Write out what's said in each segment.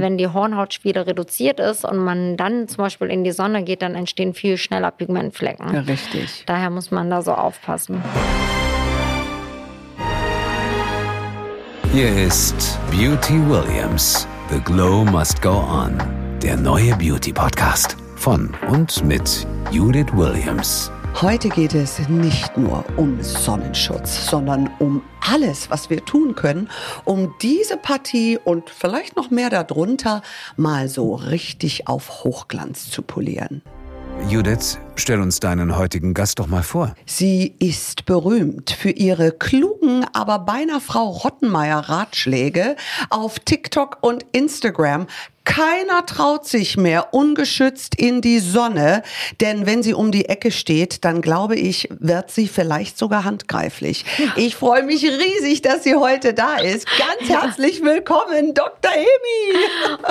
Wenn die Hornhautschwere reduziert ist und man dann zum Beispiel in die Sonne geht, dann entstehen viel schneller Pigmentflecken. Ja, richtig. Daher muss man da so aufpassen. Hier ist Beauty Williams. The Glow Must Go On. Der neue Beauty Podcast von und mit Judith Williams. Heute geht es nicht nur um Sonnenschutz, sondern um alles, was wir tun können, um diese Partie und vielleicht noch mehr darunter mal so richtig auf Hochglanz zu polieren. Judith, stell uns deinen heutigen Gast doch mal vor. Sie ist berühmt für ihre klugen, aber beinahe Frau Rottenmeier Ratschläge auf TikTok und Instagram. Keiner traut sich mehr ungeschützt in die Sonne, denn wenn sie um die Ecke steht, dann glaube ich, wird sie vielleicht sogar handgreiflich. Ich freue mich riesig, dass sie heute da ist. Ganz herzlich willkommen, Dr. Emi.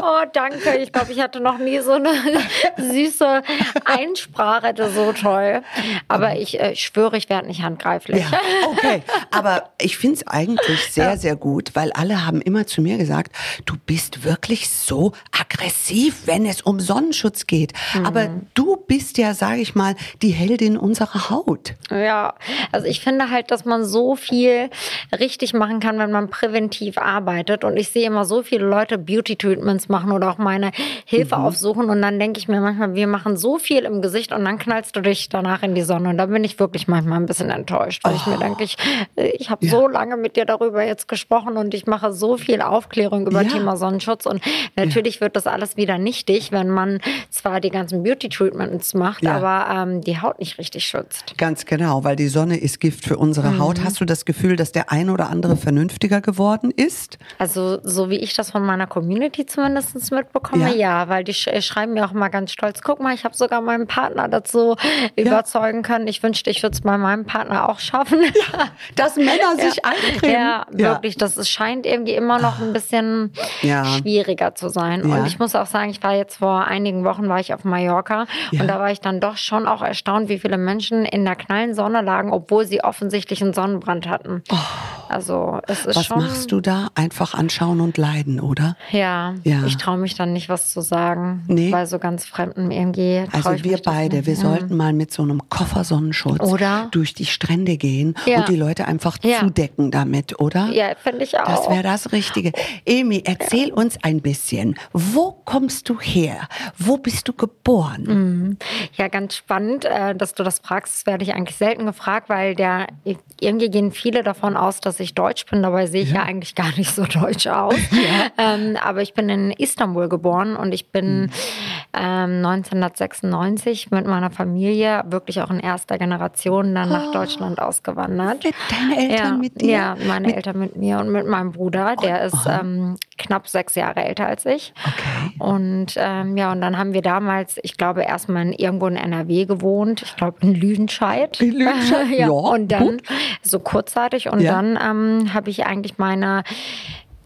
Oh, danke. Ich glaube, ich hatte noch nie so eine süße Einsprache. Ist so toll. Aber ich äh, schwöre, ich werde nicht handgreiflich. Ja, okay. Aber ich finde es eigentlich sehr, sehr gut, weil alle haben immer zu mir gesagt, du bist wirklich so aggressiv, wenn es um Sonnenschutz geht. Mhm. Aber du bist ja, sage ich mal, die Heldin unserer Haut. Ja, also ich finde halt, dass man so viel richtig machen kann, wenn man präventiv arbeitet. Und ich sehe immer so viele Leute Beauty-Treatments machen oder auch meine Hilfe mhm. aufsuchen. Und dann denke ich mir manchmal, wir machen so viel im Gesicht und dann knallst du dich danach in die Sonne. Und da bin ich wirklich manchmal ein bisschen enttäuscht, weil oh. ich mir oh. denke, ich, ich habe ja. so lange mit dir darüber jetzt gesprochen und ich mache so viel Aufklärung über ja. Thema Sonnenschutz. Und natürlich wird das alles wieder nichtig, wenn man zwar die ganzen Beauty-Treatments macht, ja. aber ähm, die Haut nicht richtig schützt. Ganz genau, weil die Sonne ist Gift für unsere mhm. Haut. Hast du das Gefühl, dass der ein oder andere vernünftiger geworden ist? Also so wie ich das von meiner Community zumindest mitbekomme, ja, ja weil die sch schreiben mir auch mal ganz stolz, guck mal, ich habe sogar meinen Partner dazu ja. überzeugen können. Ich wünschte, ich würde es bei meinem Partner auch schaffen. Ja, dass Männer sich eincremen. Ja, wirklich. Das ist, scheint irgendwie immer noch ein bisschen schwieriger zu sein. Und ich muss auch sagen, ich war jetzt vor einigen Wochen war ich auf Mallorca ja. und da war ich dann doch schon auch erstaunt, wie viele Menschen in der knallen Sonne lagen, obwohl sie offensichtlich einen Sonnenbrand hatten. Oh. Also es ist was schon. Was machst du da? Einfach anschauen und leiden, oder? Ja. ja. Ich traue mich dann nicht, was zu sagen. Nee. Bei so ganz Fremden irgendwie. Also wir beide, wir. Sollten mal mit so einem Koffersonnenschutz oder? durch die Strände gehen ja. und die Leute einfach ja. zudecken damit, oder? Ja, finde ich auch. Das wäre das Richtige. Emi, erzähl uns ein bisschen. Wo kommst du her? Wo bist du geboren? Mhm. Ja, ganz spannend, äh, dass du das fragst. Das werde ich eigentlich selten gefragt, weil der irgendwie gehen viele davon aus, dass ich deutsch bin. Dabei sehe ich ja, ja eigentlich gar nicht so deutsch aus. Ja. Ähm, aber ich bin in Istanbul geboren und ich bin mhm. ähm, 1996 mit meiner Familie wirklich auch in erster Generation dann nach oh. Deutschland ausgewandert. Mit deine Eltern ja, mit dir? Ja, meine mit Eltern mit mir und mit meinem Bruder. Der ist ähm, knapp sechs Jahre älter als ich. Okay. Und ähm, ja, und dann haben wir damals, ich glaube, erstmal in, irgendwo in NRW gewohnt. Ich glaube in Lüdenscheid. In Lüdenscheid? ja, ja. Und dann gut. so kurzzeitig und ja. dann ähm, habe ich eigentlich meine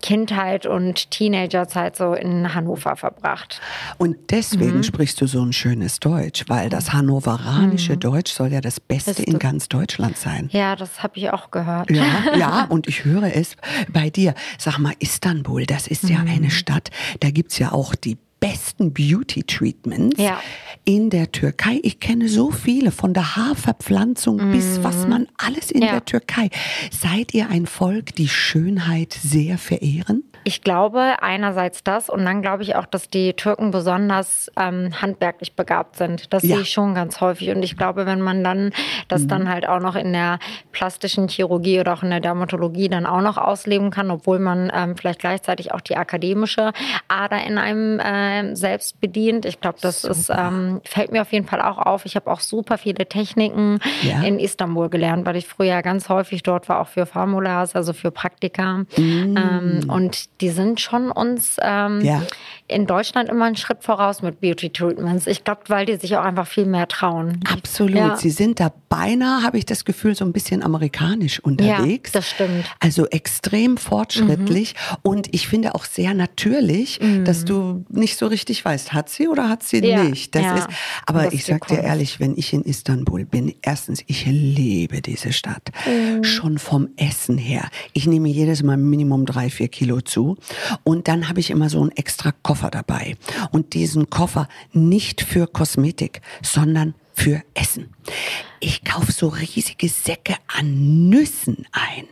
Kindheit und Teenagerzeit so in Hannover verbracht. Und deswegen mhm. sprichst du so ein schönes Deutsch, weil das hannoveranische mhm. Deutsch soll ja das Beste in ganz Deutschland sein. Ja, das habe ich auch gehört. Ja, ja, und ich höre es bei dir. Sag mal, Istanbul, das ist ja eine mhm. Stadt, da gibt es ja auch die besten Beauty-Treatments ja. in der Türkei. Ich kenne so viele, von der Haarverpflanzung mm. bis was man alles in ja. der Türkei. Seid ihr ein Volk, die Schönheit sehr verehren? Ich glaube einerseits das und dann glaube ich auch, dass die Türken besonders ähm, handwerklich begabt sind. Das ja. sehe ich schon ganz häufig und ich glaube, wenn man dann das mhm. dann halt auch noch in der plastischen Chirurgie oder auch in der Dermatologie dann auch noch ausleben kann, obwohl man ähm, vielleicht gleichzeitig auch die akademische Ader in einem äh, selbst bedient. Ich glaube, das ist, ähm, fällt mir auf jeden Fall auch auf. Ich habe auch super viele Techniken ja. in Istanbul gelernt, weil ich früher ganz häufig dort war, auch für Formulars, also für Praktika. Mm. Ähm, und die sind schon uns ähm, ja. In Deutschland immer einen Schritt voraus mit Beauty Treatments. Ich glaube, weil die sich auch einfach viel mehr trauen. Absolut. Ja. Sie sind da beinahe, habe ich das Gefühl, so ein bisschen amerikanisch unterwegs. Ja, das stimmt. Also extrem fortschrittlich mhm. und ich finde auch sehr natürlich, mhm. dass du nicht so richtig weißt, hat sie oder hat sie ja, nicht. Das ja, ist, aber das ich sag dir ehrlich, wenn ich in Istanbul bin, erstens, ich liebe diese Stadt. Mhm. Schon vom Essen her. Ich nehme jedes Mal Minimum drei, vier Kilo zu. Und dann habe ich immer so einen extra Koffer dabei. Und diesen Koffer nicht für Kosmetik, sondern für Essen. Ich kaufe so riesige Säcke an Nüssen ein.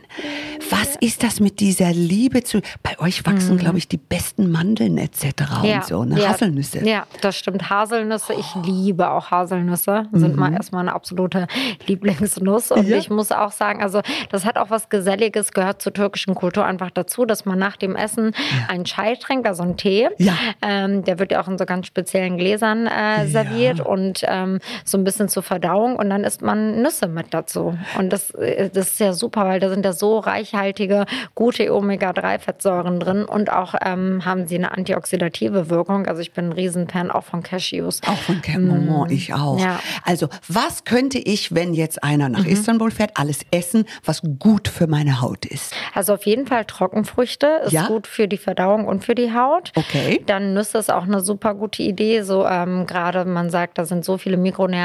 Was ist das mit dieser Liebe zu? Bei euch wachsen, mhm. glaube ich, die besten Mandeln etc. Ja, und so, ne? Ja, Haselnüsse. Ja, das stimmt. Haselnüsse. Ich liebe auch Haselnüsse. Sind mhm. mal erstmal eine absolute Lieblingsnuss. Und ja. ich muss auch sagen, also das hat auch was Geselliges, gehört zur türkischen Kultur einfach dazu, dass man nach dem Essen einen Chai trinkt, also einen Tee. Ja. Ähm, der wird ja auch in so ganz speziellen Gläsern äh, serviert und ähm, so ein bisschen zur Verdauung. Und dann isst man Nüsse mit dazu. Und das, äh, das ist ja super, weil da sind ja so reichhaltige, gute Omega-3-Fettsäuren drin und auch ähm, haben sie eine antioxidative Wirkung. Also ich bin ein Riesenfan auch von Cashews. Auch von Cashews, mm. ich auch. Ja. Also was könnte ich, wenn jetzt einer nach mhm. Istanbul fährt, alles essen, was gut für meine Haut ist? Also auf jeden Fall Trockenfrüchte ist ja? gut für die Verdauung und für die Haut. Okay. Dann Nüsse ist auch eine super gute Idee. So ähm, gerade man sagt, da sind so viele Mikronährstoffe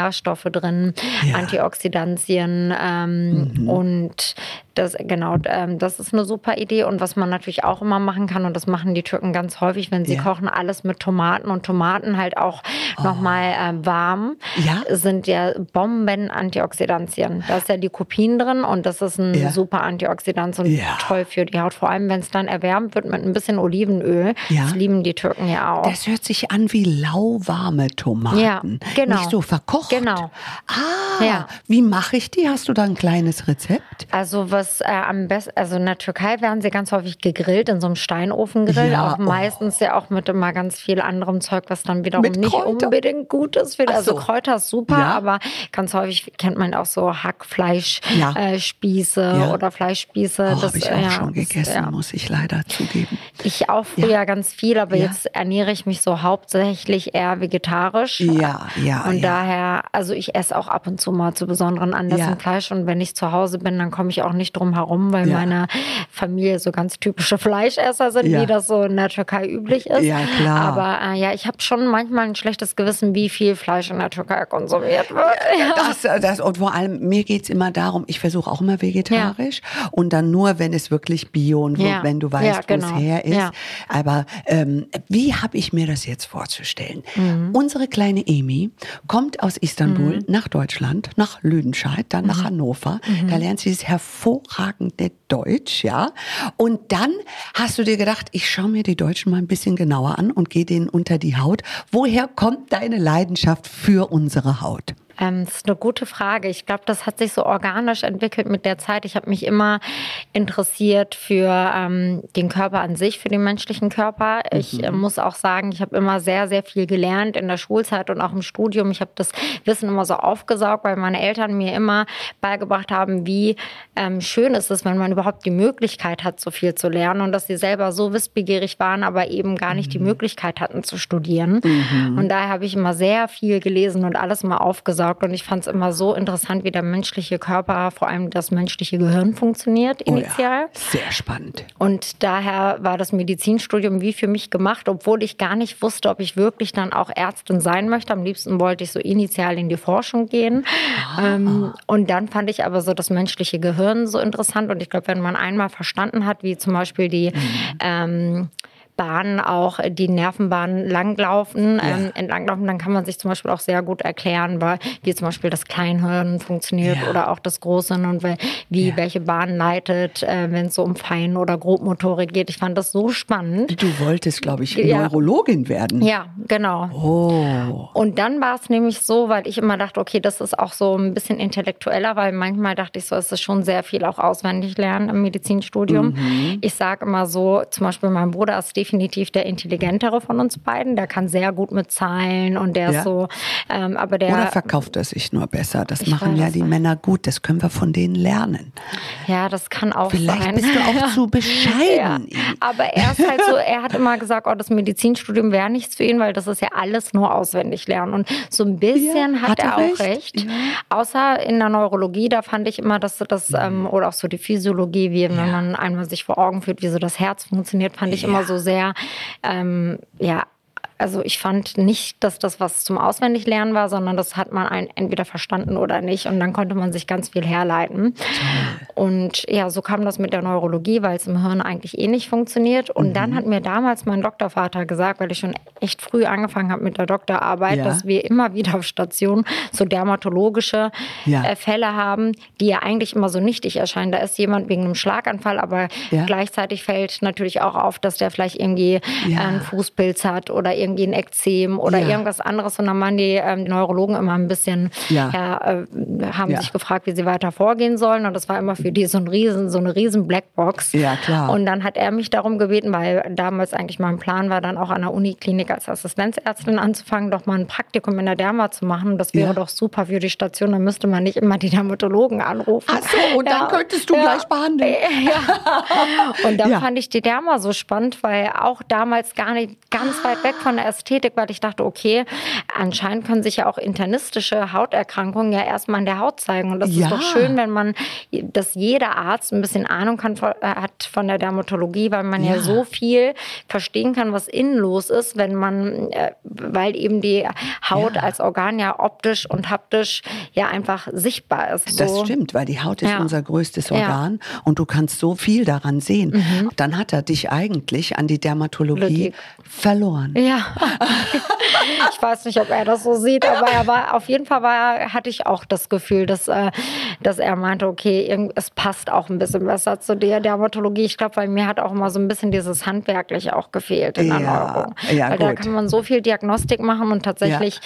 drin, ja. Antioxidantien ähm, mhm. und das, genau, ähm, das ist eine super Idee. Und was man natürlich auch immer machen kann, und das machen die Türken ganz häufig, wenn sie ja. kochen, alles mit Tomaten und Tomaten halt auch oh. nochmal äh, warm, ja? sind ja Bomben-Antioxidantien. Da ist ja die Kopien drin und das ist ein ja. super Antioxidant und toll für die Haut. Vor allem, wenn es dann erwärmt wird mit ein bisschen Olivenöl. Das lieben die Türken ja auch. Das hört sich an wie lauwarme Tomaten. Ja, genau. Nicht so verkocht. Genau. Ah, wie mache ich die? Hast du da ein kleines Rezept? Also was das äh, am besten, also in der Türkei werden sie ganz häufig gegrillt, in so einem Steinofengrill. Ja, auch oh. meistens ja auch mit immer ganz viel anderem Zeug, was dann wiederum mit nicht Kräuter. unbedingt gut ist. Für, also so. Kräuter ist super, ja. aber ganz häufig kennt man auch so Hackfleischspieße ja. äh, oder Fleischspieße. Oh, habe ich auch schon gegessen, das, muss ich leider zugeben. Ich auch früher ganz viel, aber jetzt ernähre ich mich so hauptsächlich eher vegetarisch. Ja, ja. Und daher, also ich esse auch ab und zu mal zu besonderen Anlässen Fleisch und wenn ich zu Hause bin, dann komme ich auch nicht drum herum, weil ja. meine Familie so ganz typische Fleischesser sind, ja. wie das so in der Türkei üblich ist. Ja, klar. Aber äh, ja, ich habe schon manchmal ein schlechtes Gewissen, wie viel Fleisch in der Türkei konsumiert wird. Ja. Das, das, und vor allem, mir geht es immer darum, ich versuche auch immer vegetarisch und dann nur, wenn es wirklich bio und wenn du weißt, genau. wo es genau. her ist. Aber ähm, wie habe ich mir das jetzt vorzustellen? Mhm. Unsere kleine Emi kommt aus Istanbul mhm. nach Deutschland, nach Lüdenscheid, dann mhm. nach Hannover. Da mhm. lernt sie es hervorragend hervorragende Deutsch, ja. Und dann hast du dir gedacht, ich schaue mir die Deutschen mal ein bisschen genauer an und gehe denen unter die Haut. Woher kommt deine Leidenschaft für unsere Haut? Ähm, das ist eine gute Frage. Ich glaube, das hat sich so organisch entwickelt mit der Zeit. Ich habe mich immer interessiert für ähm, den Körper an sich, für den menschlichen Körper. Ich äh, mhm. muss auch sagen, ich habe immer sehr, sehr viel gelernt in der Schulzeit und auch im Studium. Ich habe das Wissen immer so aufgesaugt, weil meine Eltern mir immer beigebracht haben, wie ähm, schön ist es, wenn man überhaupt die Möglichkeit hat, so viel zu lernen und dass sie selber so wissbegierig waren, aber eben gar nicht mhm. die Möglichkeit hatten zu studieren. Mhm. Und daher habe ich immer sehr viel gelesen und alles mal aufgesaugt gesorgt und ich fand es immer so interessant, wie der menschliche Körper, vor allem das menschliche Gehirn funktioniert initial. Oh ja, sehr spannend. Und daher war das Medizinstudium wie für mich gemacht, obwohl ich gar nicht wusste, ob ich wirklich dann auch Ärztin sein möchte. Am liebsten wollte ich so initial in die Forschung gehen. Ah. Ähm, und dann fand ich aber so das menschliche Gehirn so interessant und ich glaube, wenn man einmal verstanden hat, wie zum Beispiel die mhm. ähm, Bahnen auch, äh, die Nervenbahnen langlaufen, ja. ähm, entlanglaufen, dann kann man sich zum Beispiel auch sehr gut erklären, weil, wie zum Beispiel das Kleinhirn funktioniert ja. oder auch das Großhirn und wie ja. welche Bahn leitet, äh, wenn es so um Fein- oder Grobmotorik geht. Ich fand das so spannend. Du wolltest, glaube ich, Neurologin werden. Ja, genau. Oh. Und dann war es nämlich so, weil ich immer dachte, okay, das ist auch so ein bisschen intellektueller, weil manchmal dachte ich so, es ist schon sehr viel auch auswendig lernen im Medizinstudium. Mhm. Ich sage immer so, zum Beispiel mein Bruder ist definitiv der intelligentere von uns beiden. Der kann sehr gut mit Zahlen und der ja. ist so. Ähm, aber der, Oder verkauft er sich nur besser? Das machen ja die Männer gut. Das können wir von denen lernen. Ja, das kann auch Vielleicht sein. bist du auch zu bescheiden. Ja. Aber er ist halt so, er hat immer gesagt, oh, das Medizinstudium wäre nichts für ihn, weil das ist ja alles nur auswendig lernen. Und so ein bisschen ja, hat, hat, er, auch recht. Ja. Außer in der Neurologie, da fand ich immer, dass das, ähm, oder auch so die Physiologie, wie wenn man einmal sich vor Augen führt, wie so das Herz funktioniert, fand ich immer so sehr sehr, ähm, ja, also ich fand nicht, dass das was zum Auswendiglernen war, sondern das hat man entweder verstanden oder nicht. Und dann konnte man sich ganz viel herleiten. Und ja, so kam das mit der Neurologie, weil es im Hirn eigentlich eh nicht funktioniert. Und mhm. dann hat mir damals mein Doktorvater gesagt, weil ich schon echt früh angefangen habe mit der Doktorarbeit, ja. dass wir immer wieder auf Station so dermatologische ja. äh, Fälle haben, die ja eigentlich immer so nichtig erscheinen. Da ist jemand wegen einem Schlaganfall, aber ja. gleichzeitig fällt natürlich auch auf, dass der vielleicht irgendwie einen Fußpilz hat oder irgendwie ein Ekzem oder irgendwas anderes. Und dann waren die, ähm, die Neurologen immer ein bisschen, ja. äh, haben sich gefragt, wie sie weiter vorgehen sollen. Und das war immer für die so, ein riesen, so eine riesen Blackbox. Ja, klar. Und dann hat er mich darum gebeten, weil damals eigentlich mein Plan war, dann auch an der Uniklinik als Assistenzärztin anzufangen, doch mal ein Praktikum in der Derma zu machen. Das wäre ja. doch super für die Station. Dann müsste man nicht immer die Dermatologen anrufen. Ach so, und ja. dann könntest du ja. gleich behandeln. Ja. Und dann fand ich die Derma so spannend, weil auch damals gar nicht ganz weit weg von der Ästhetik, weil ich dachte, okay, anscheinend können sich ja auch internistische Hauterkrankungen ja erstmal an der Haut zeigen. Und das ist doch schön, wenn man, dass jeder Arzt ein bisschen Ahnung kann, äh, hat von der Dermatologie, weil man ja, so viel verstehen kann, was innen los ist, wenn man, äh, weil eben die Haut ja. als Organ ja optisch und haptisch ja einfach sichtbar ist. So. Das stimmt, weil die Haut ist ja. unser größtes Organ ja. und du kannst so viel daran sehen. Mhm. Dann hat er dich eigentlich an die Dermatologie Logik. verloren. Ja. ich weiß nicht, ob er das so sieht, aber er war auf jeden Fall war, hatte ich auch das Gefühl, dass, äh, dass er meinte, okay, es passt auch ein bisschen besser zu der Dermatologie. Ich glaube, bei mir hat auch immer so ein bisschen dieses Handwerkliche auch gefehlt in der ja, Neuro. Ja, Weil gut. da kann man so viel Diagnostik machen und tatsächlich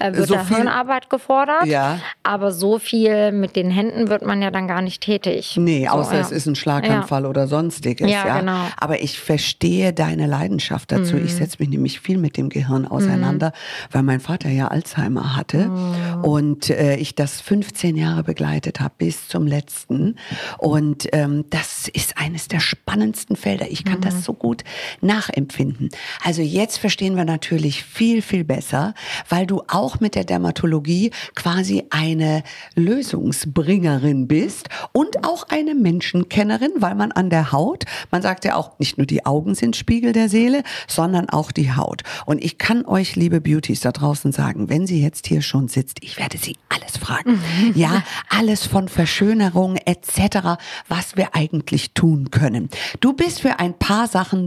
ja. äh, wird so da Hirnarbeit gefordert. Ja. Aber so viel mit den Händen wird man ja dann gar nicht tätig. Nee, außer so, ja. es ist ein Schlaganfall oder sonstiges. Ja, genau. Aber ich verstehe deine Leidenschaft dazu. Mhm. Ich setze mich nämlich viel mit dem Gehirn auseinander, mhm. weil mein Vater ja Alzheimer hatte mhm. und äh, ich das 15 Jahre begleitet habe bis zum letzten. Und ähm, das ist eines der spannendsten Felder. Ich kann das mhm. so gut nachempfinden. Also jetzt verstehen wir natürlich viel, viel besser, weil du auch mit der Dermatologie quasi eine Lösungsbringerin bist und auch eine Menschenkennerin, weil man an der Haut, man sagt ja auch, nicht nur die Augen sind Spiegel der Seele, sondern auch die Haut. Und ich kann euch, liebe Beauties da draußen sagen, wenn sie jetzt hier schon sitzt, ich werde sie alles fragen. Mhm. Ja, alles von Verschönerung etc., was wir eigentlich tun können. Du bist für ein paar Sachen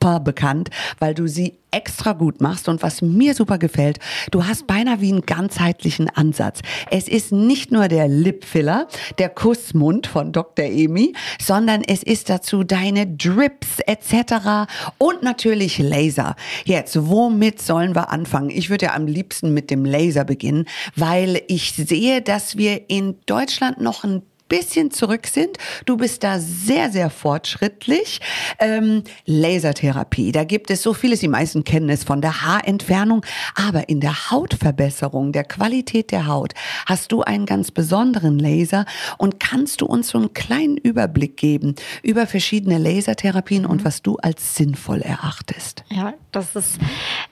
super bekannt, weil du sie extra gut machst und was mir super gefällt, du hast beinahe wie einen ganzheitlichen Ansatz. Es ist nicht nur der Lipfiller, der Kussmund von Dr. Emi, sondern es ist dazu deine Drips etc. und natürlich Laser. Jetzt, womit sollen wir anfangen? Ich würde ja am liebsten mit dem Laser beginnen, weil ich sehe, dass wir in Deutschland noch ein bisschen zurück sind. Du bist da sehr, sehr fortschrittlich. Ähm, Lasertherapie, da gibt es so vieles. Die meisten kennen es von der Haarentfernung. Aber in der Hautverbesserung, der Qualität der Haut, hast du einen ganz besonderen Laser. Und kannst du uns so einen kleinen Überblick geben über verschiedene Lasertherapien und mhm. was du als sinnvoll erachtest? Ja, das ist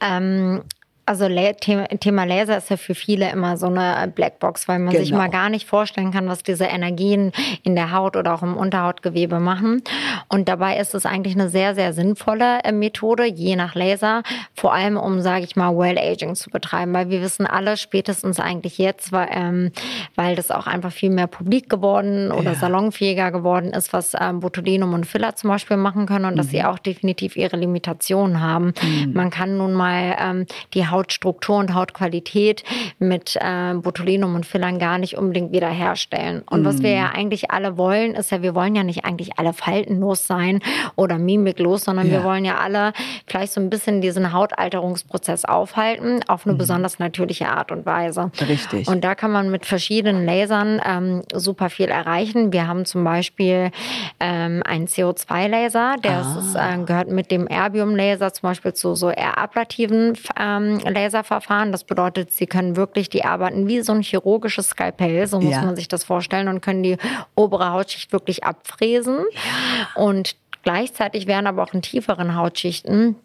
ähm, also Thema Laser ist ja für viele immer so eine Blackbox, weil man genau. sich mal gar nicht vorstellen kann, was diese Energien in der Haut oder auch im Unterhautgewebe machen. Und dabei ist es eigentlich eine sehr, sehr sinnvolle äh, Methode, je nach Laser, vor allem um, sage ich mal, Well Aging zu betreiben, weil wir wissen alle spätestens eigentlich jetzt, weil, ähm, weil das auch einfach viel mehr publik geworden oder ja. salonfähiger geworden ist, was ähm, Botulinum und Filler zum Beispiel machen können und mhm. dass sie auch definitiv ihre Limitationen haben. Mhm. Man kann nun mal ähm, die Haut Hautstruktur und Hautqualität mit äh, Botulinum und Fillern gar nicht unbedingt wiederherstellen. Und mm. was wir ja mm. eigentlich alle wollen, ist ja, wir wollen ja nicht eigentlich alle faltenlos sein oder mimiklos, sondern ja. wir wollen ja alle vielleicht so ein bisschen diesen Hautalterungsprozess aufhalten auf eine mm. besonders natürliche Art und Weise. Richtig. Und da kann man mit verschiedenen Lasern ähm, super viel erreichen. Wir haben zum Beispiel ähm, einen CO2-Laser, der ah. ist, äh, gehört mit dem Erbium-Laser zum Beispiel zu so eher ablativen ähm, Laserverfahren. Das bedeutet, sie können wirklich, die arbeiten wie so ein chirurgisches Skalpell, so muss ja. man sich das vorstellen, und können die obere Hautschicht wirklich abfräsen. Ja. Und gleichzeitig werden aber auch in tieferen Hautschichten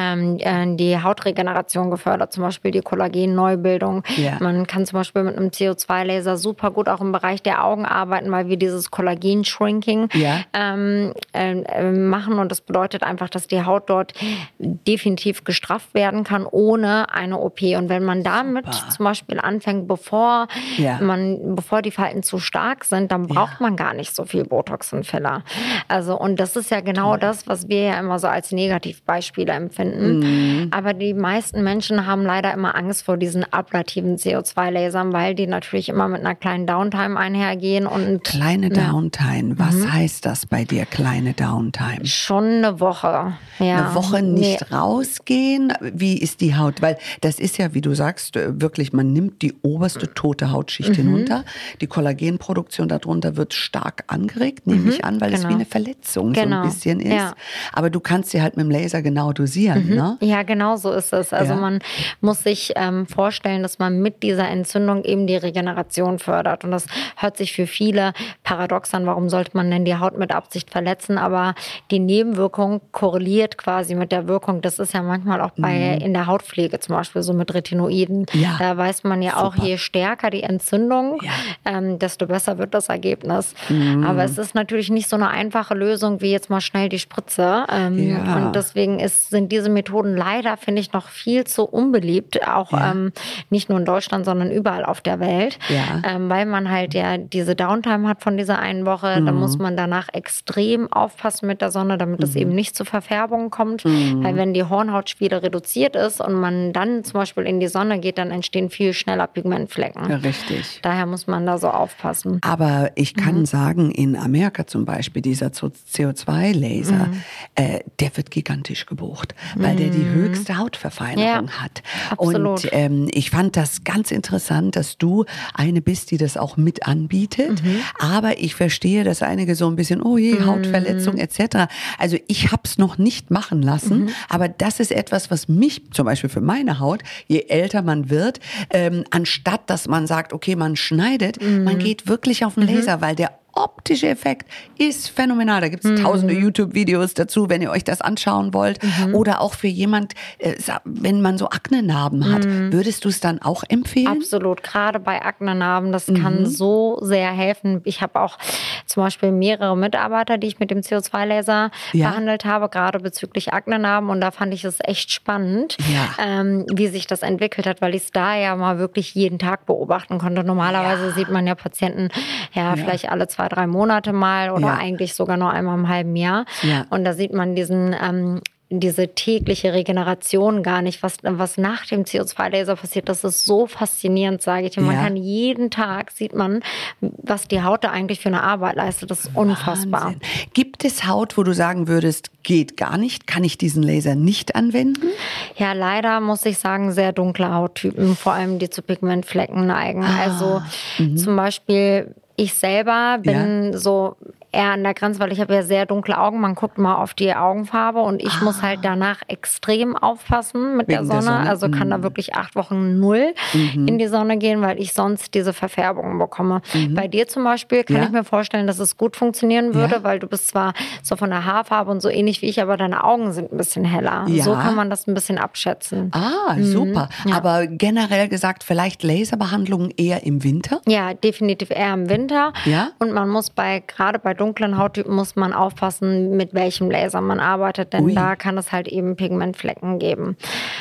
ähm, äh, die Hautregeneration gefördert, zum Beispiel die Kollagenneubildung. Ja. Man kann zum Beispiel mit einem CO2-Laser super gut auch im Bereich der Augen arbeiten, weil wir dieses Kollagen-Shrinking Ja. ähm, äh, äh, machen. Und das bedeutet einfach, dass die Haut dort definitiv gestrafft werden kann, ohne eine OP. Und wenn man damit Super. zum Beispiel anfängt, bevor Ja. man, bevor die Falten zu stark sind, dann braucht man gar nicht so viel Botox und Filler. Also, und das ist ja genau das, was wir ja immer so als Negativbeispiele empfinden. Mhm. Aber die meisten Menschen haben leider immer Angst vor diesen ablativen CO2-Lasern, weil die natürlich immer mit einer kleinen Downtime einhergehen und Kleine Downtime. Was Mhm. heißt das bei dir, kleine Downtime? schon eine Woche. Ja. Eine Woche Nee. nicht rausgehen? Wie ist die Haut? Weil das ist ja, wie du sagst, äh, wirklich, man nimmt die oberste tote Hautschicht Mhm. hinunter. Die Kollagenproduktion darunter wird stark angeregt, nehme ich an, weil es genau. wie eine Verletzung so Genau. ein bisschen ist. Ja. Aber du kannst sie halt mit dem Laser genau dosieren, ne? Ja, genau so ist es. Also Ja. man muss sich ähm, vorstellen, dass man mit dieser Entzündung eben die Regeneration fördert. Und das hört sich für viele paradox an. Warum sollte man denn die Haut mit Absicht verletzen? Aber die Nebenwirkung korreliert quasi mit der Wirkung. Das ist ja manchmal auch bei in der Hautpflege zum Beispiel so mit Retinoiden. Mhm. Ja. Da weiß man ja auch, Super. je stärker die Entzündung, Ja. ähm, desto besser wird das Ergebnis. Mhm. Aber es ist natürlich nicht so eine einfache Lösung wie jetzt mal schnell die Spritze. Ähm. Und deswegen ist, sind diese Methoden leider, finde ich, noch viel zu unbeliebt. Auch Ja. ähm, nicht nur in Deutschland, sondern überall auf der Welt. Ja. Ähm, weil man halt ja diese Downtime hat von dieser einen Woche. Da Mhm. muss man danach extrem aufpassen mit der Sonne, damit es eben nicht zu Verfärbungen kommt. Mhm. Weil wenn die Hornhautspiele reduziert ist und man dann zum Beispiel in die Sonne geht, dann entstehen viel schneller Pigmentflecken. Ja, richtig. Daher muss man da so aufpassen. Aber ich kann Mhm. sagen, in Amerika zum Beispiel, dieser CO2-Laser, Mhm. äh, der wird gigantisch gebucht, weil der die höchste Hautverfeinerung Ja, hat. absolut. Und ähm, ich fand das ganz interessant, dass du eine bist, die das auch mit anbietet. Mhm. Aber ich verstehe, dass einige so ein bisschen, oh je, Hautverletzung etc. Also ich habe es noch nicht machen lassen, Mhm. aber das ist etwas, was mich zum Beispiel für meine Haut, je älter man wird, ähm, anstatt dass man sagt, okay, man schneidet, Mhm. man geht wirklich auf den Laser, weil der optische Effekt ist phänomenal. Da gibt es tausende YouTube-Videos dazu, wenn ihr euch das anschauen wollt. Oder auch für jemand, äh, wenn man so Aknenarben hat, würdest du es dann auch empfehlen? Absolut, gerade bei Aknenarben, das Mhm. kann so sehr helfen. Ich habe auch zum Beispiel mehrere Mitarbeiter, die ich mit dem CO2-Laser Ja. behandelt habe, gerade bezüglich Aknenarben. Und da fand ich es echt spannend, Ja. ähm, wie sich das entwickelt hat, weil ich es da ja mal wirklich jeden Tag beobachten konnte. Normalerweise sieht man ja Patienten ja, vielleicht alle zwei, drei Monate mal oder Ja. eigentlich sogar nur einmal im halben Jahr. Ja. Und da sieht man diesen ähm, diese tägliche Regeneration gar nicht, was, was nach dem CO2-Laser passiert. Das ist so faszinierend, sage ich dir. Man Ja. kann jeden Tag, sieht man, was die Haut da eigentlich für eine Arbeit leistet. Das ist unfassbar. Wahnsinn. Gibt es Haut, wo du sagen würdest, geht gar nicht, kann ich diesen Laser nicht anwenden? Ja, leider muss ich sagen, sehr dunkle Hauttypen, vor allem die zu Pigmentflecken neigen. Ah, Also mhm. zum Beispiel ich selber bin so eher an der Grenze, weil ich habe ja sehr dunkle Augen. Man guckt mal auf die Augenfarbe und ich muss halt danach extrem aufpassen mit der Ah. Wegen der Sonne. Sonne? Also kann da wirklich acht Wochen null Mhm. in die Sonne gehen, weil ich sonst diese Verfärbungen bekomme. Bei dir zum Beispiel kann Mhm. Ja. ich mir vorstellen, dass es gut funktionieren würde, Ja. weil du bist zwar so von der Haarfarbe und so ähnlich wie ich, aber deine Augen sind ein bisschen heller. Ja. So kann man das ein bisschen abschätzen. Ah, super. Mhm. ja. Aber generell gesagt, vielleicht Laserbehandlungen eher im Winter? Ja, definitiv eher im Winter. Ja? Und man muss bei, gerade bei dunklen Hauttypen muss man aufpassen, mit welchem Laser man arbeitet, denn Ui. da kann es halt eben Pigmentflecken geben.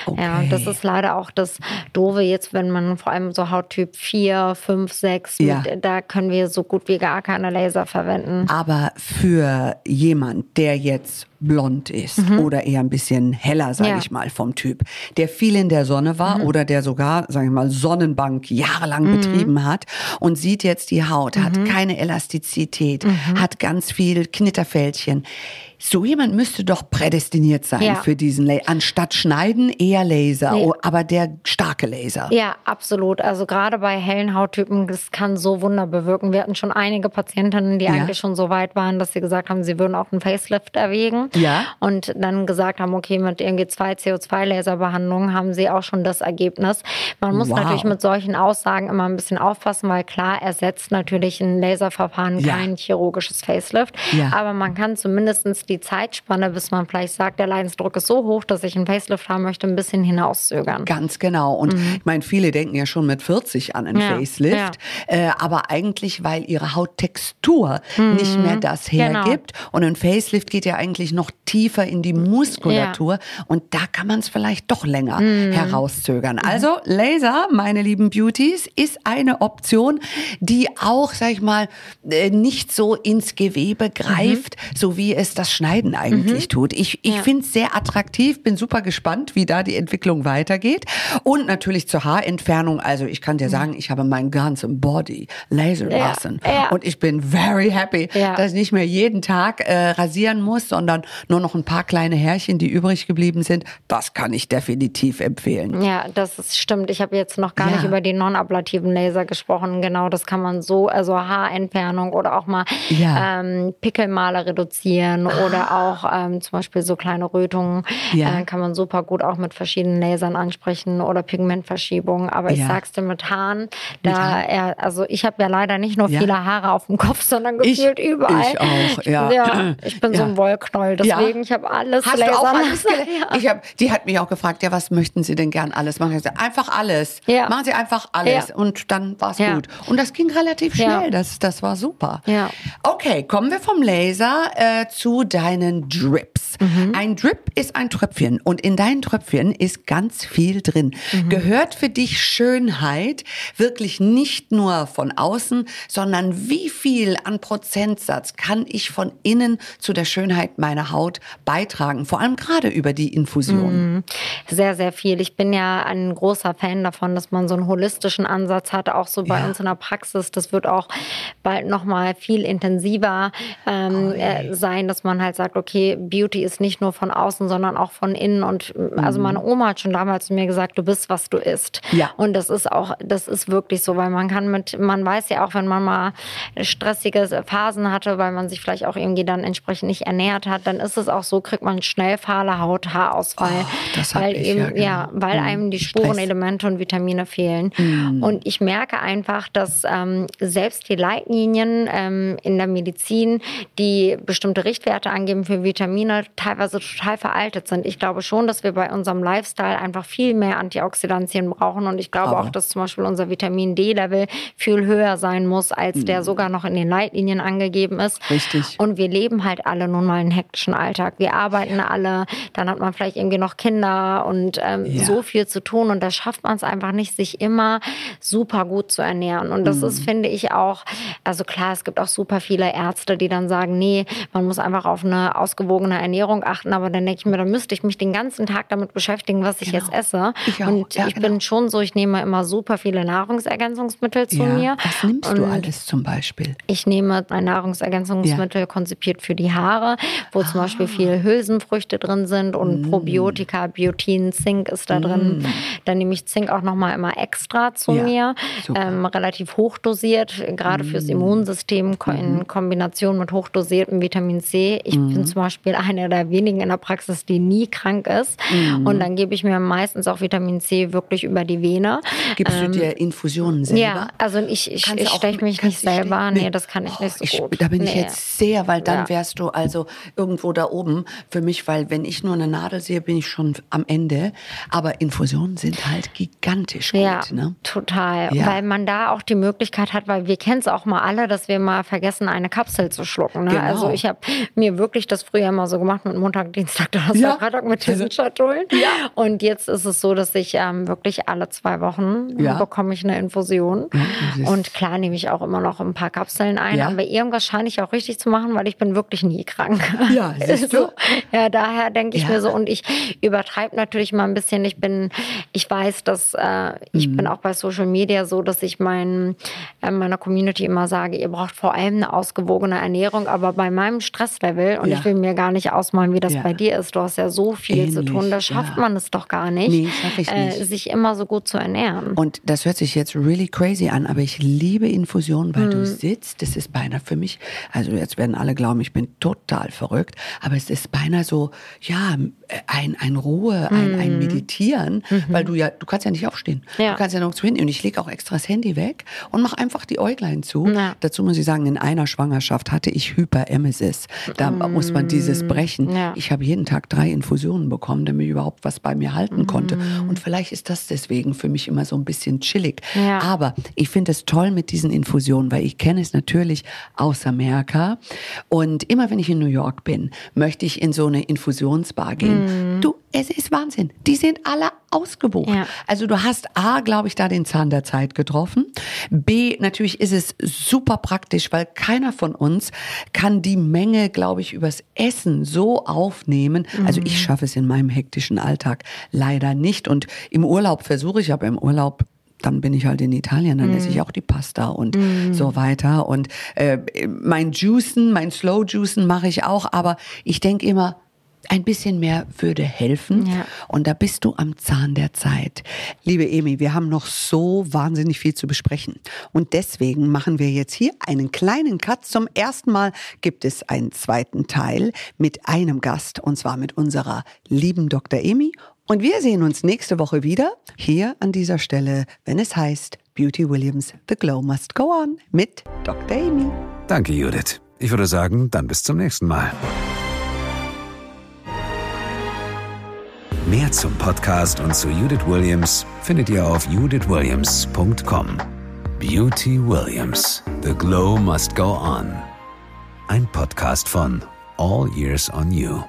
Ja, Okay. das ist leider auch das Doofe jetzt, wenn man vor allem so Hauttyp 4, 5, 6, Ja. mit, da können wir so gut wie gar keine Laser verwenden. Aber für jemand, der jetzt blond ist oder eher ein bisschen heller, sage Mhm. Ja. Mhm. ich mal, vom Typ, der viel in der Sonne war oder der sogar, sage ich mal, Sonnenbank jahrelang Mhm. betrieben hat und sieht jetzt die Haut, hat keine Elastizität, Mhm. hat ganz viel Knitterfältchen. So jemand müsste doch prädestiniert sein Ja. für diesen Laser. Anstatt schneiden eher Laser, Nee. oh, aber der starke Laser. Ja, absolut. Also gerade bei hellen Hauttypen, das kann so Wunder bewirken. Wir hatten schon einige Patientinnen, die Ja. eigentlich schon so weit waren, dass sie gesagt haben, sie würden auch einen Facelift erwägen. Haben. Ja. Und dann gesagt haben, okay, mit irgendwie zwei CO2-Laserbehandlungen haben sie auch schon das Ergebnis. Man muss Wow. natürlich mit solchen Aussagen immer ein bisschen aufpassen, weil klar ersetzt natürlich ein Laserverfahren Ja. kein chirurgisches Facelift. Ja. Aber man kann zumindest die Zeitspanne, bis man vielleicht sagt, der Leidensdruck ist so hoch, dass ich einen Facelift haben möchte, ein bisschen hinauszögern. Ganz genau. Und ich meine, viele denken ja schon mit 40 an ein Mhm. Ja, Facelift, äh, aber eigentlich, weil ihre Hauttextur nicht mehr das Genau. hergibt. Und ein Facelift geht ja eigentlich noch tiefer in die Muskulatur. Und da kann man es vielleicht doch länger Mhm. herauszögern. Also Laser, meine lieben Beauties, ist eine Option, die auch, sag ich mal, äh, nicht so ins Gewebe greift, so wie es das Schneiden eigentlich tut. Ich, ich Mhm. Ja. finde es sehr attraktiv, bin super gespannt, wie da die Entwicklung weitergeht. Und natürlich zur Haarentfernung. Also ich kann dir sagen, ich habe meinen ganzen Body lasern Ja, lassen. ja. Und ich bin very happy, Ja. dass ich nicht mehr jeden Tag äh, rasieren muss, sondern nur noch ein paar kleine Härchen, die übrig geblieben sind. Das kann ich definitiv empfehlen. Ja, das ist, stimmt. Ich habe jetzt noch gar Ja. nicht über die non-ablativen Laser gesprochen. Genau, das kann man so, also Haarentfernung oder auch mal Ja. Ah. ähm, Pickelmale reduzieren oder auch ähm, zum Beispiel so kleine Rötungen Ja. äh, kann man super gut auch mit verschiedenen Lasern ansprechen oder Pigmentverschiebungen. Aber ich sag's dir mit Haaren, da Haaren? er, also ich habe ja leider nicht nur viele Haare auf dem Kopf, sondern Ich- gefühlt überall. ich auch, ja. ich bin so ein Wollknoll, deswegen ich habe alles Hast du auch lasern alles ge- ich hab, Die hat mich auch gefragt, ja, was möchten Sie denn gern alles machen? Ich sag, einfach alles. Ja. Machen Sie einfach alles. Ja. Und dann war's Ja. gut. Und das ging relativ Ja. schnell. Das, das war super. Ja. Okay, kommen wir vom Laser äh, zu deinen Drips. Mhm. Ein Drip ist ein Tröpfchen und in deinen Tröpfchen ist ganz viel drin. Mhm. Gehört für dich Schönheit wirklich nicht nur von außen, sondern wie viel an Prozentsatz kann ich von innen zu der Schönheit meiner Haut beitragen? Vor allem gerade über die Infusion. Sehr, sehr viel. Ich bin ja ein großer Fan davon, dass man so einen holistischen Ansatz hat, auch so bei Ja. uns in der Praxis. Das wird auch bald nochmal viel intensiver ähm, äh, sein, dass man halt sagt, okay, Beauty ist nicht nur von außen, sondern auch von innen. Und äh, also meine Oma hat schon damals zu mir gesagt, du bist, was du isst. Ja. Und das ist auch, das ist wirklich so, weil man kann mit, man weiß ja auch, wenn man mal stressige Phasen hatte, weil man sich vielleicht auch irgendwie dann entsprechend nicht ernährt hat, dann ist es auch so, kriegt man schnell fahle Haut, Haarausfall. Oh, das hab weil eben, ja, genau. ja, weil Mhm. einem die. Spurenelemente und Vitamine fehlen. Mhm. Und ich merke einfach, dass ähm, selbst die Leitlinien ähm, in der Medizin, die bestimmte Richtwerte angeben für Vitamine, teilweise total veraltet sind. Ich glaube schon, dass wir bei unserem Lifestyle einfach viel mehr Antioxidantien brauchen. Und ich glaube Aber- auch, dass zum Beispiel unser Vitamin D-Level viel höher sein muss, als der sogar noch in den Leitlinien angegeben ist. Mhm. Richtig. Und wir leben halt alle nun mal einen hektischen Alltag. Wir arbeiten alle, dann hat man vielleicht irgendwie noch Kinder und ähm, Ja. so viel zu tun. Und da schafft man es einfach nicht, sich immer super gut zu ernähren. Und das Mhm. ist, finde ich, auch, also klar, es gibt auch super viele Ärzte, die dann sagen, nee, man muss einfach auf eine ausgewogene Ernährung achten. Aber dann denke ich mir, da müsste ich mich den ganzen Tag damit beschäftigen, was ich jetzt esse. Ich. Und Ja, ich genau. bin schon so, ich nehme immer super viele Nahrungsergänzungsmittel zu mir. Was nimmst du Und alles zum Beispiel? ich nehme ein Nahrungsergänzungsmittel konzipiert für die Haare, wo zum Beispiel Ah. viel Hülsenfrüchte drin sind und Mm. Probiotika, Biotin, Zink ist da drin. Dann nehme ich Zink auch nochmal immer extra zu Ja, mir. Mm. ähm, relativ hochdosiert, gerade fürs Immunsystem ko- Mhm. in Kombination mit hochdosiertem Vitamin C. Ich Mm. bin zum Beispiel eine der wenigen in der Praxis, die nie krank ist. Mm. Und dann gebe ich mir meistens auch Vitamin C wirklich über die Vene. Gibst du dir Infusionen selber? Ähm, Ja, also ich, ich, ich steche mich nicht selber. stechen? Nee, das kann ich nicht so Ich, gut. da bin ich Nee. jetzt sehr, weil dann Ja. wärst du also irgendwo da oben für mich, weil wenn ich nur eine Nadel sehe, bin ich schon am Ende. Aber Infusionen sind halt gigantisch gut. Ja, Ne? total. Ja. Weil man da auch die Möglichkeit hat, weil wir kennen es auch mal alle, dass wir mal vergessen, eine Kapsel zu schlucken. Ne? Genau. Also ich habe mir wirklich das früher immer so gemacht mit Montag, Dienstag, Donnerstag, Ja. Freitag mit diesen Also- Schatullen. Und jetzt ist es so, dass ich ähm, wirklich alle zwei Wochen Ja. bekomme ich eine Infusion. Und klar nehme ich auch immer noch ein paar Kapseln ein. Ja. Aber irgendwas scheine ich auch richtig zu machen, weil ich bin wirklich nie krank. Ja, siehst du? So. Ja, daher denke ich Ja. mir so, und ich übertreibe natürlich mal ein bisschen. Ich bin, ich weiß, dass äh, ich Mhm. bin auch bei Social Media so, dass ich mein, äh, meiner Community immer sage, ihr braucht vor allem eine ausgewogene Ernährung, aber bei meinem Stresslevel, und Ja. ich will mir gar nicht ausmalen, wie das Ja. bei dir ist, du hast ja so viel zu Ähnlich, tun, da schafft ja. man es doch gar nicht, Nee, äh, nicht. sich immer so gut zu ernähren. Und das hört sich jetzt really crazy an, aber ich liebe Infusionen, weil Mhm. du sitzt, das ist beinahe für mich, also jetzt werden alle glauben, ich bin total verrückt, aber es ist beinahe so, ja, ein, ein Ruhe, ein, ein Mhm. Meditieren, weil du ja, du kannst ja nicht aufstehen. Ja. Du kannst ja nirgendwo hin. Und ich lege auch extra das Handy weg und mache einfach die Äuglein zu. Ja. Dazu muss ich sagen, in einer Schwangerschaft hatte ich Hyperemesis. Da muss man dieses brechen. Mhm. Ja. Ich habe jeden Tag drei Infusionen bekommen, damit ich überhaupt was bei mir halten konnte. Mhm. Und vielleicht ist das deswegen für mich immer so ein bisschen chillig. Aber ich finde es toll mit diesen Infusionen, weil ich kenne es natürlich aus Amerika. Und immer wenn ich in New York bin, möchte ich in so eine Infusionsbar gehen. Du, es ist Wahnsinn. Die sind alle ausgebucht. Ja. Also du hast A, glaube ich, da den Zahn der Zeit getroffen. B, natürlich ist es super praktisch, weil keiner von uns kann die Menge, glaube ich, übers Essen so aufnehmen. Also ich schaffe es in meinem hektischen Alltag leider nicht. Und im Urlaub versuche ich, aber im Urlaub dann bin ich halt in Italien, dann esse ich auch die Pasta und so weiter. Und äh, mein Juicen, mein Slow Juicen mache ich auch, aber ich denke immer, ein bisschen mehr würde helfen. Ja. Und da bist du am Zahn der Zeit. Liebe Emi, wir haben noch so wahnsinnig viel zu besprechen. Und deswegen machen wir jetzt hier einen kleinen Cut. Zum ersten Mal gibt es einen zweiten Teil mit einem Gast, und zwar mit unserer lieben Dr. Emi. Und wir sehen uns nächste Woche wieder hier an dieser Stelle, wenn es heißt Beauty Williams, The Glow Must Go On mit Dr. Amy. Danke, Judith. Ich würde sagen, dann bis zum nächsten Mal. Mehr zum Podcast und zu Judith Williams findet ihr auf judithwilliams.com. Beauty Williams. The Glow Must Go On. Ein Podcast von All Years on You.